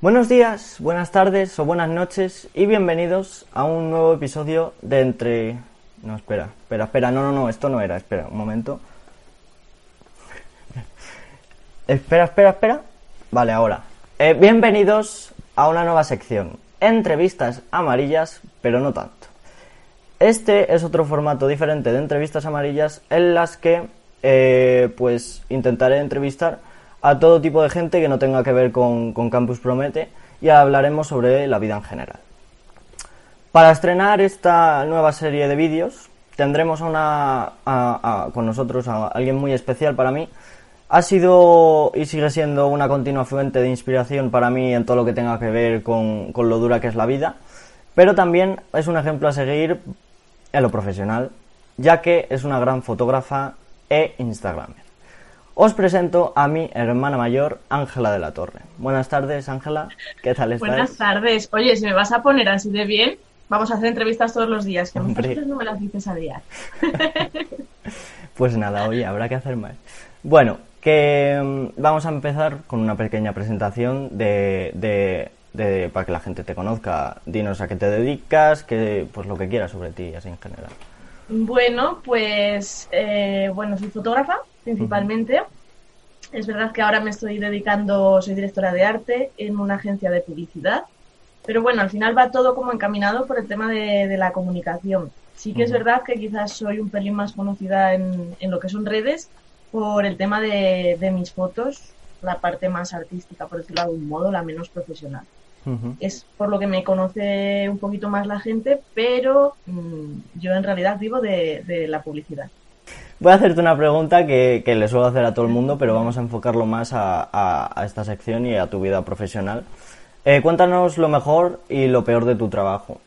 Buenos días, buenas tardes o buenas noches y bienvenidos a un nuevo episodio de Entre... No, espera, espera, espera, no, no, no, esto no era, espera, un momento. espera, espera, espera. Vale, ahora. Eh, bienvenidos a una nueva sección. Entrevistas amarillas, pero no tanto. Este es otro formato diferente de entrevistas amarillas en las que eh, pues intentaré entrevistar a todo tipo de gente que no tenga que ver con, Campus Promete y hablaremos sobre la vida en general. Para estrenar esta nueva serie de vídeos tendremos una, con nosotros a alguien muy especial para mí. Ha sido y sigue siendo una continua fuente de inspiración para mí en todo lo que tenga que ver con, con lo dura que es la vida, pero también es un ejemplo a seguir en lo profesional, ya que es una gran fotógrafa e Instagramer. Os presento a mi hermana mayor, Ángela de la Torre. Buenas tardes, Ángela. ¿Qué tal estás? Buenas tardes. Oye, si me vas a poner así de bien, vamos a hacer entrevistas todos los días, que muchas no me las dices a día. pues nada, oye, habrá que hacer más. Bueno, que mm, vamos a empezar con una pequeña presentación de, de, para que la gente te conozca. Dinos a qué te dedicas, que, pues lo que quieras sobre ti, así en general. Bueno, pues eh, bueno, soy fotógrafa principalmente. Es verdad que ahora me estoy dedicando, soy directora de arte en una agencia de publicidad, pero bueno, al final va todo como encaminado por el tema de, la comunicación. Sí que es verdad que quizás soy un pelín más conocida en, lo que son redes por el tema de, de mis fotos, la parte más artística, por decirlo de algún modo, la menos profesional. Es por lo que me conoce un poquito más la gente, pero mm, yo en realidad vivo de, la publicidad. Voy a hacerte una pregunta que, le suelo hacer a todo el mundo, pero vamos a enfocarlo más a, esta sección y a tu vida profesional. Eh, cuéntanos lo mejor y lo peor de tu trabajo.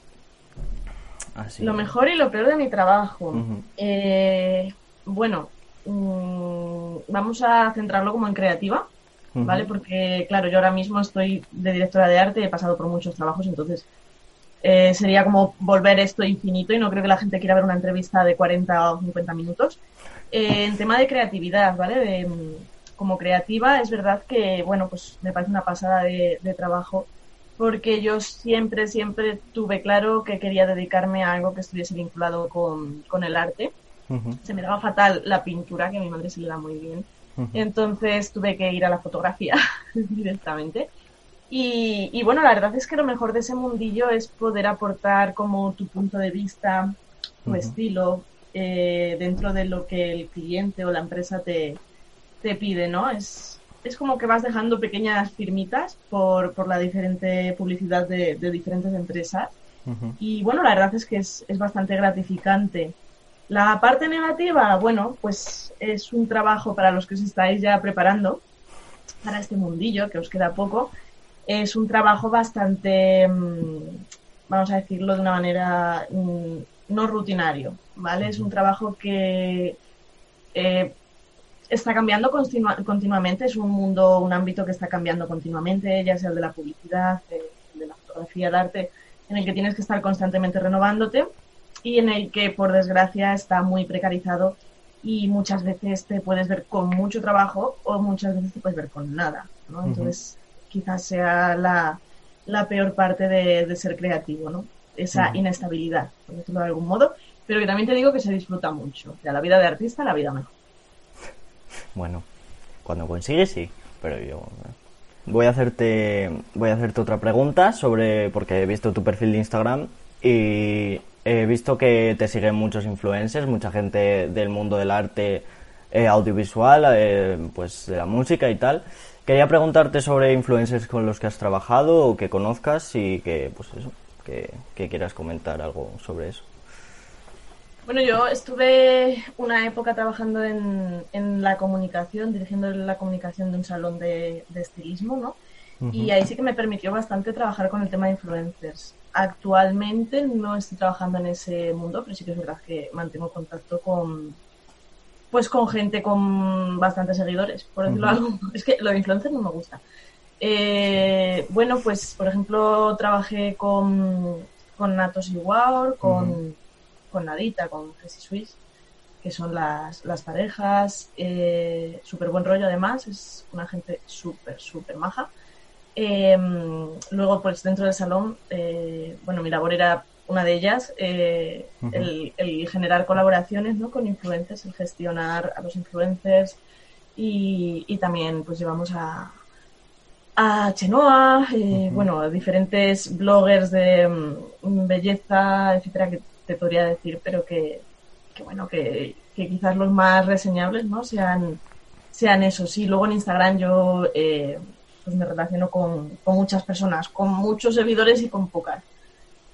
Lo mejor y lo peor de mi trabajo. Eh, bueno, mm, vamos a centrarlo como en creativa. ¿vale? Porque, claro, yo ahora mismo estoy de directora de arte, he pasado por muchos trabajos, entonces eh, sería como volver esto infinito y no creo que la gente quiera ver una entrevista de 40 o 50 minutos. Eh, en tema de creatividad, ¿vale? como creativa, es verdad que, bueno, pues me parece una pasada de, trabajo porque yo siempre, siempre tuve claro que quería dedicarme a algo que estuviese vinculado con, el arte. Se me daba fatal la pintura, que a mi madre se le da muy bien. Entonces tuve que ir a la fotografía directamente. Y, bueno, la verdad es que lo mejor de ese mundillo es poder aportar como tu punto de vista, tu estilo, eh, dentro de lo que el cliente o la empresa te, te pide, ¿no? Es, es como que vas dejando pequeñas firmitas por, por la diferente publicidad de, diferentes empresas. Y bueno, la verdad es que es, es bastante gratificante. La parte negativa, bueno, pues es un trabajo para los que os estáis ya preparando para este mundillo, que os queda poco. Es un trabajo bastante, mm, vamos a decirlo de una manera mm, no rutinario, ¿vale? Es un trabajo que eh, está cambiando continuamente, es un mundo, un ámbito que está cambiando continuamente, ya sea el de la publicidad, el de la fotografía, el arte, en el que tienes que estar constantemente renovándote y en el que, por desgracia, está muy precarizado y muchas veces te puedes ver con mucho trabajo o muchas veces te puedes ver con nada, ¿no? Entonces, quizás sea la, la peor parte de, ser creativo, ¿no? Esa inestabilidad, por decirlo de algún modo, pero que también te digo que se disfruta mucho. O la vida de artista, la vida mejor. Bueno, cuando consigues, sí, pero yo... Voy a hacerte, voy a hacerte otra pregunta sobre, porque he visto tu perfil de Instagram y He visto que te siguen muchos influencers, mucha gente del mundo del arte eh, audiovisual, eh, pues de la música y tal. Quería preguntarte sobre influencers con los que has trabajado o que conozcas y que, pues eso, que, quieras comentar algo sobre eso. Bueno, yo estuve una época trabajando en, en la comunicación, dirigiendo la comunicación de un salón de, estilismo, ¿no? Y ahí sí que me permitió bastante trabajar con el tema de influencers. Actualmente no estoy trabajando en ese mundo, pero sí que es verdad que mantengo contacto con pues con gente con bastantes seguidores, por decirlo algo. Es que lo de influencer no me gusta. Eh, bueno, pues por ejemplo trabajé con, con Natos y con, con Nadita, con Jessie Swiss, que son las, las parejas. Eh, súper buen rollo además, es una gente súper, súper maja. Em, luego, pues dentro del salón, eh, bueno, mi labor era una de ellas, eh, el, generar colaboraciones ¿no? con influencers, el gestionar a los influencers y, también pues llevamos a, a Chenoa, eh, bueno, diferentes bloggers de mm, belleza, etcétera, que te podría decir, pero que, bueno, que, quizás los más reseñables no sean, sean esos. Sí, luego en Instagram yo eh, pues me relaciono con, muchas personas, con muchos seguidores y con pocas.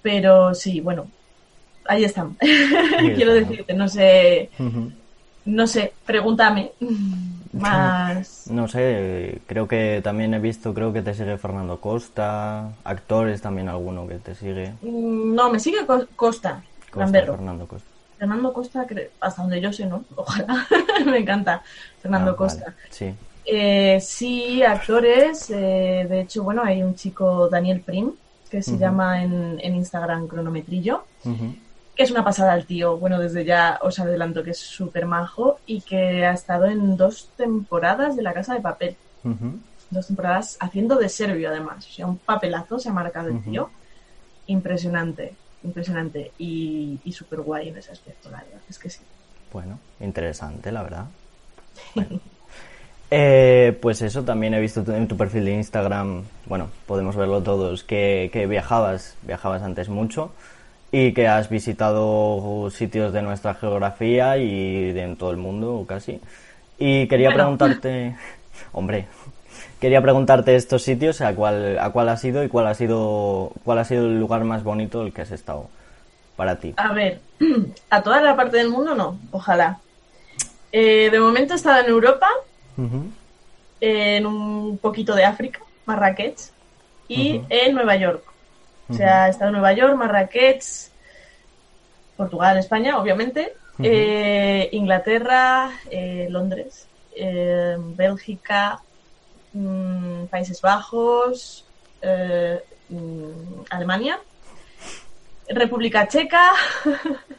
Pero sí, bueno, ahí están. Quiero decirte, no sé, no sé, pregúntame más. No sé, creo que también he visto, creo que te sigue Fernando Costa, actores también alguno que te sigue. Mm, no, me sigue Costa, Fernando Costa. Fernando Costa, hasta donde yo sé, ¿no? Ojalá, me encanta Fernando ah, Costa. Sí. Eh, sí, actores. Eh, de hecho, bueno, hay un chico, Daniel Prim, que se llama en, Instagram Cronometrillo, que es una pasada el tío. Bueno, desde ya os adelanto que es súper majo y que ha estado en dos temporadas de La Casa de Papel. Dos temporadas haciendo de serbio, además. O sea, un papelazo se ha marcado el tío. Impresionante, impresionante. Y, y súper guay en ese aspecto, la verdad. Es que sí. Bueno, interesante, la verdad. Eh, pues eso, también he visto en tu perfil de Instagram, bueno, podemos verlo todos, que, viajabas, viajabas antes mucho y que has visitado sitios de nuestra geografía y de en todo el mundo casi. Y quería preguntarte, hombre, quería preguntarte estos sitios, a cuál, a cuál ha sido y cuál ha sido, cuál ha sido el lugar más bonito el que has estado para ti. A ver, a toda la parte del mundo no, ojalá. Eh, de momento he estado en Europa, en un poquito de África, Marrakech, y en Nueva York. O sea, he estado en Nueva York, Marrakech, Portugal, España, obviamente, eh, Inglaterra, eh, Londres, eh, Bélgica, mm, Países Bajos, mm, Alemania, República Checa.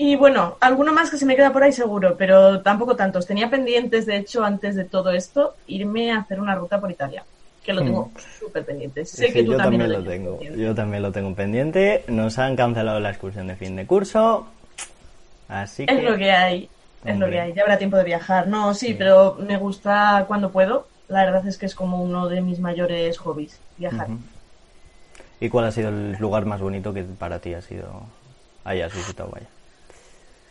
Y bueno, alguno más que se me queda por ahí seguro, pero tampoco tantos. Tenía pendientes, de hecho, antes de todo esto, irme a hacer una ruta por Italia, que lo tengo mm. súper pendiente. Sé que tú yo también, lo tengo. Yo también lo tengo pendiente. Nos han cancelado la excursión de fin de curso, así que... Es lo que hay, es lo que hay. Ya habrá tiempo de viajar. No, sí, pero me gusta cuando puedo. La verdad es que es como uno de mis mayores hobbies, viajar. ¿Y cuál ha sido el lugar más bonito que para ti ha sido hayas visitado? Vaya.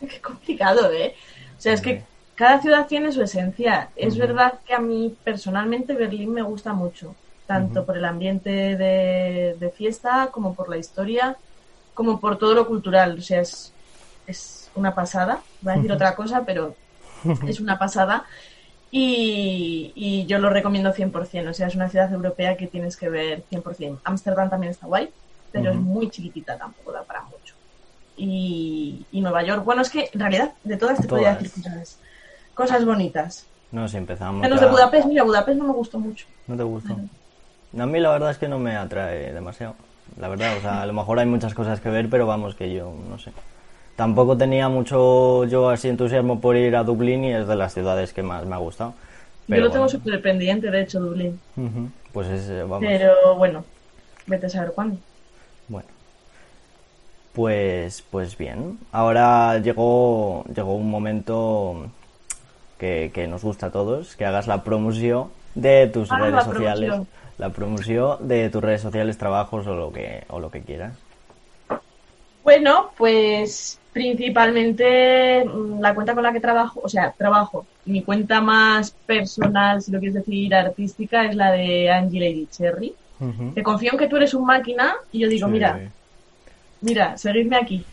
Qué complicado, ¿eh? O sea, es que cada ciudad tiene su esencia. Es verdad que a mí personalmente Berlín me gusta mucho, tanto por el ambiente de, fiesta como por la historia, como por todo lo cultural. O sea, es, es una pasada. Voy a decir otra cosa, pero es una pasada. Y, y, yo lo recomiendo 100%. O sea, es una ciudad europea que tienes que ver 100%. Ámsterdam también está guay, pero es muy chiquitita, tampoco da para mucho y, Nueva York. Bueno, es que en realidad de todas te podría decir cosas, cosas bonitas. No, si empezamos. Menos de Budapest, mira, Budapest no me gustó mucho. ¿No te gustó? A mí la verdad es que no me atrae demasiado. La verdad, o sea, a lo mejor hay muchas cosas que ver, pero vamos, que yo no sé. Tampoco tenía mucho yo así entusiasmo por ir a Dublín y es de las ciudades que más me ha gustado. yo lo tengo súper pendiente, de hecho, Dublín. Pues es, eh, vamos. Pero bueno, vete a saber cuándo. Bueno. Pues, pues bien, ahora llegó, llegó un momento que, nos gusta a todos, que hagas la promoción de tus ah, redes sociales, la promoción de tus redes sociales, trabajos o lo que, o lo que quieras. Bueno, pues principalmente mm, la cuenta con la que trabajo, o sea, trabajo, mi cuenta más personal, si lo quieres decir artística, es la de Angie Lady Cherry. Te confío en que tú eres un máquina y yo digo, mira, Mira, seguidme aquí.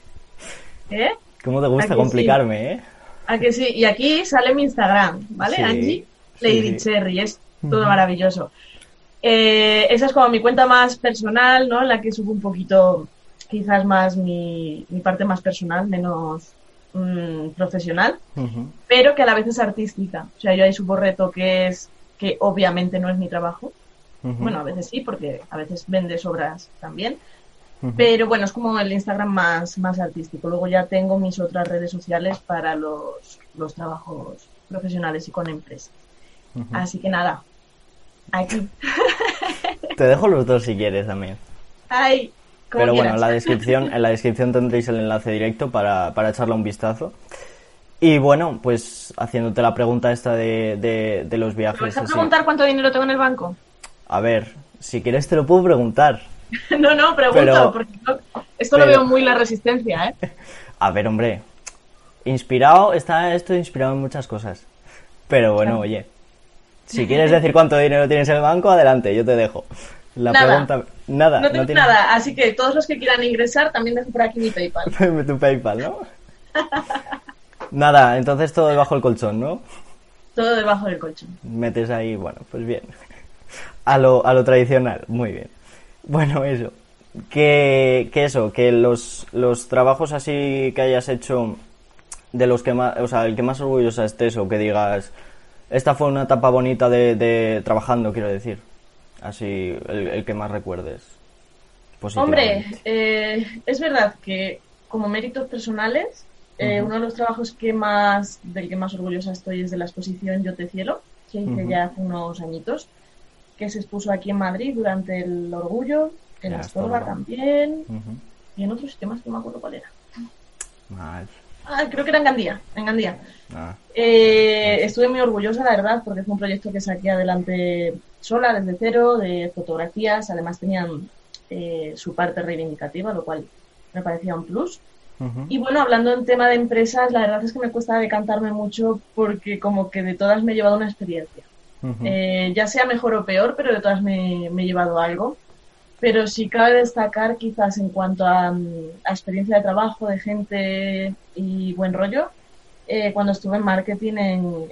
¿Eh? ¿Cómo te gusta complicarme, eh? ¿A que sí? Y aquí sale mi Instagram, ¿vale? Angie Lady Cherry, es todo maravilloso. Eh, esa es como mi cuenta más personal, ¿no? En la que subo un poquito, quizás más mi, parte más personal, menos mm, profesional, pero que a la vez es artística. O sea, yo ahí subo reto que es que obviamente no es mi trabajo. Bueno, a veces sí, porque a veces vendes obras también, pero bueno, es como el Instagram más, más artístico. Luego ya tengo mis otras redes sociales para los, trabajos profesionales y con empresas. Así que nada, Aquí. Te dejo los dos si quieres también. Ay, Pero bueno, en la descripción, en la descripción tendréis el enlace directo para, para echarle un vistazo. Y bueno, pues haciéndote la pregunta esta de, de, los viajes. ¿Me vas a preguntar cuánto dinero tengo en el banco? A ver, si quieres te lo puedo preguntar. no, no, pregunto, porque esto lo veo muy la resistencia, ¿eh? A ver, hombre, inspirado, está esto inspirado en muchas cosas. Pero bueno, oye, si quieres decir cuánto dinero tienes en el banco, adelante, yo te dejo. La nada. pregunta, nada. No tengo nada, así que todos los que quieran ingresar, también dejo por aquí mi PayPal. tu PayPal, ¿no? nada, entonces todo debajo del colchón, ¿no? Todo debajo del colchón. Metes ahí, bueno, pues bien. A lo, a lo tradicional, muy bien. Bueno, eso. Que, que eso, que los, los trabajos así que hayas hecho de los que más, o sea, el que más orgullosa estés o que digas, esta fue una etapa bonita de, de trabajando, quiero decir. Así, el, que más recuerdes. Hombre, eh, es verdad que como méritos personales, eh, uno de los trabajos que más, del que más orgullosa estoy es de la exposición Yo te cielo, que hice ya hace unos añitos, que se expuso aquí en Madrid durante el Orgullo, en Astorga también, y en otros sistemas que no me acuerdo cuál era. Mal. Ah, creo que era en Gandía, en Gandía. Ah. Eh, estuve muy orgullosa, la verdad, porque fue un proyecto que saqué adelante sola, desde cero, de fotografías. Además tenían eh, su parte reivindicativa, lo cual me parecía un plus. Y bueno, hablando en tema de empresas, la verdad es que me cuesta decantarme mucho porque como que de todas me he llevado una experiencia. Eh, ya sea mejor o peor, pero de todas me, me he llevado algo pero sí cabe destacar quizás en cuanto a, experiencia de trabajo, de gente y buen rollo, eh, cuando estuve en marketing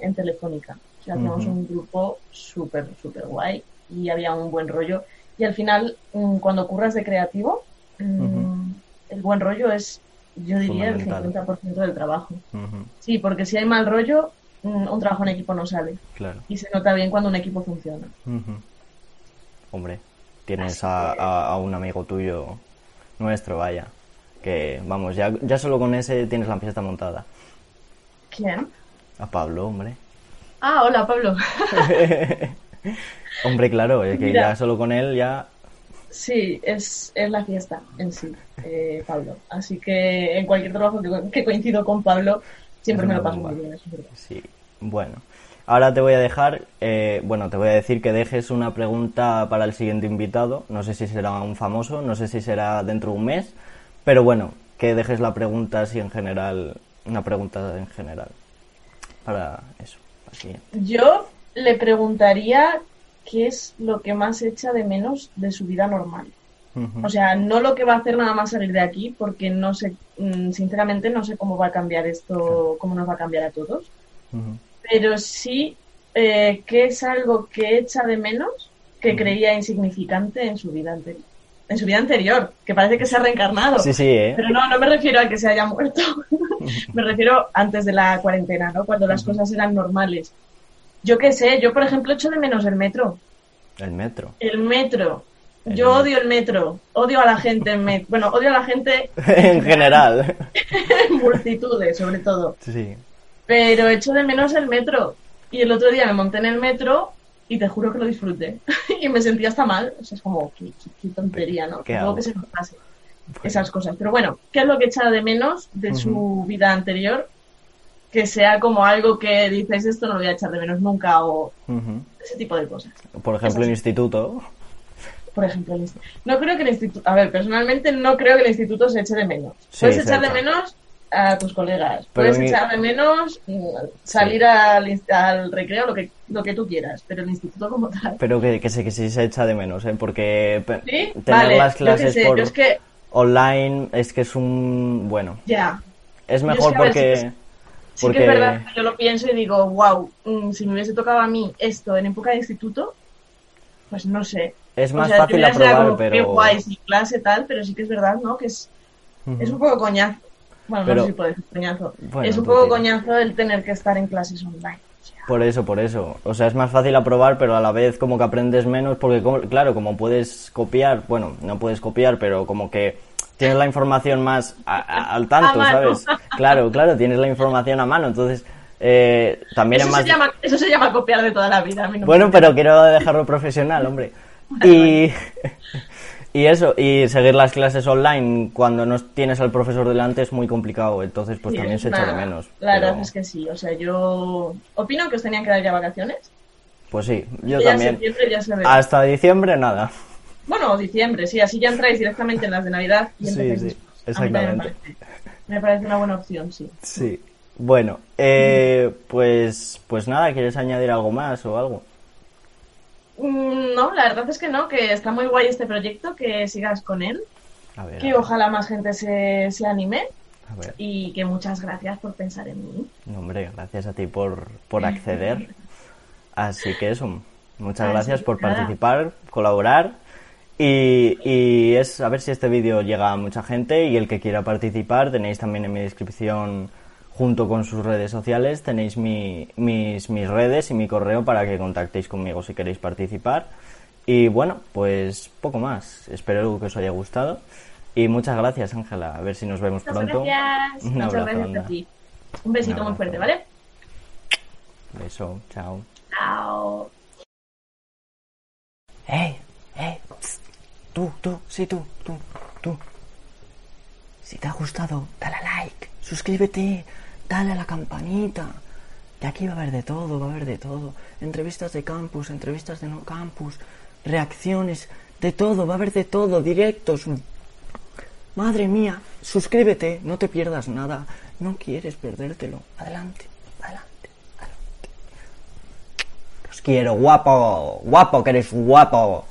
en, Telefónica. O sea, teníamos un grupo súper, súper guay y había un buen rollo. Y al final, mm, cuando curras de creativo, mm, el buen rollo es, yo diría, el 50% del trabajo. Sí, porque si hay mal rollo, mm, un trabajo en equipo no sale. Claro. Y se nota bien cuando un equipo funciona. Hombre, tienes a, un amigo tuyo, nuestro, vaya, que vamos, ya, ya solo con ese tienes la fiesta montada. ¿Quién? A Pablo, hombre. Ah, hola, Pablo. hombre, claro, es que ya solo con él ya... Sí, es, es la fiesta en sí, eh, Pablo. Así que en cualquier trabajo que, coincido con Pablo, siempre me lo paso muy bien, Sí, bueno. Ahora te voy a dejar, eh, bueno, te voy a decir que dejes una pregunta para el siguiente invitado. No sé si será un famoso, no sé si será dentro de un mes, pero bueno, que dejes la pregunta así en general, una pregunta en general para eso. Yo le preguntaría qué es lo que más echa de menos de su vida normal. O sea, no lo que va a hacer nada más salir de aquí, porque no sé, mm, sinceramente no sé cómo va a cambiar esto, cómo nos va a cambiar a todos. Pero sí eh, que es algo que echa de menos que creía insignificante en su vida anterior. En su vida anterior, que parece que se ha reencarnado. Sí, sí, ¿eh? Pero no, no me refiero a que se haya muerto. me refiero antes de la cuarentena, ¿no? Cuando las cosas eran normales. Yo qué sé, yo por ejemplo echo de menos el metro. El metro. El metro. yo odio el metro, odio a la gente en metro. Bueno, odio a la gente en general. en multitudes, sobre todo. Sí. Pero echo de menos el metro. Y el otro día me monté en el metro y te juro que lo disfruté. y me sentía hasta mal. O sea, es como, qué, tontería, ¿no? que se nos pase esas cosas. Pero bueno, ¿qué es lo que echa de menos de su vida anterior? Que sea como algo que dices, esto no lo voy a echar de menos nunca o ese tipo de cosas. Por ejemplo, el instituto. Por ejemplo, el instituto. No creo que el instituto... A ver, personalmente no creo que el instituto se eche de menos. Puedes echar de menos a tus colegas. Puedes echar de menos salir al, al, recreo, lo que, lo que tú quieras, pero el instituto como tal. Pero que, que, que sí se echa de menos, ¿eh? porque tener las clases por online es que es un. Bueno. Ya. Es mejor porque. Sí que es verdad, yo lo pienso y digo, wow, mm, si me hubiese tocado a mí esto en época de instituto, pues no sé. Es más fácil aprobar, pero... Qué guay, sin clase tal, pero sí que es verdad, ¿no? Que es, es un poco coñazo. Bueno, no sé si puede decir coñazo. es un poco coñazo el tener que estar en clases online. Por eso, por eso. O sea, es más fácil aprobar, pero a la vez como que aprendes menos, porque claro, como puedes copiar, bueno, no puedes copiar, pero como que tienes la información más al tanto, ¿sabes? Claro, claro, tienes la información a mano, entonces Eh, también eso, es más... se llama, eso se llama copiar de toda la vida. bueno, pero quiero dejarlo profesional, hombre. y... Y eso, y seguir las clases online cuando no tienes al profesor delante es muy complicado, entonces pues también se echa de menos. La verdad es que sí, o sea, yo opino que os tenían que dar ya vacaciones. Pues sí, yo también. Hasta diciembre nada. Bueno, diciembre, sí, así ya entráis directamente en las de Navidad y sí, sí, exactamente. Me parece, una buena opción, sí. Sí. Bueno, eh, pues, pues nada, ¿quieres añadir algo más o algo? Mm, no, la verdad es que no, que está muy guay este proyecto, que sigas con él. que ojalá más gente se, se anime. Y que muchas gracias por pensar en mí. hombre, gracias a ti por, por acceder. Así que eso, muchas gracias por participar, colaborar. Y, y es a ver si este vídeo llega a mucha gente y el que quiera participar tenéis también en mi descripción junto con sus redes sociales tenéis mis, mis redes y mi correo para que contactéis conmigo si queréis participar. Y bueno, pues poco más. Espero que os haya gustado. Y muchas gracias, Ángela. A ver si nos vemos pronto. Gracias. muchas gracias a ti. Un besito muy fuerte, ¿vale? Beso. Chao. Chao. ¡Hey! ¡Hey! Tú, tú, sí, tú, tú, tú. Si te ha gustado, dale a like, suscríbete dale a la campanita. Que aquí va a haber de todo, va a haber de todo. Entrevistas de campus, entrevistas de no campus, reacciones, de todo, va a haber de todo, directos. Madre mía, suscríbete, no te pierdas nada. No quieres perdértelo. Adelante, adelante, adelante. Los quiero, guapo, guapo, que eres guapo.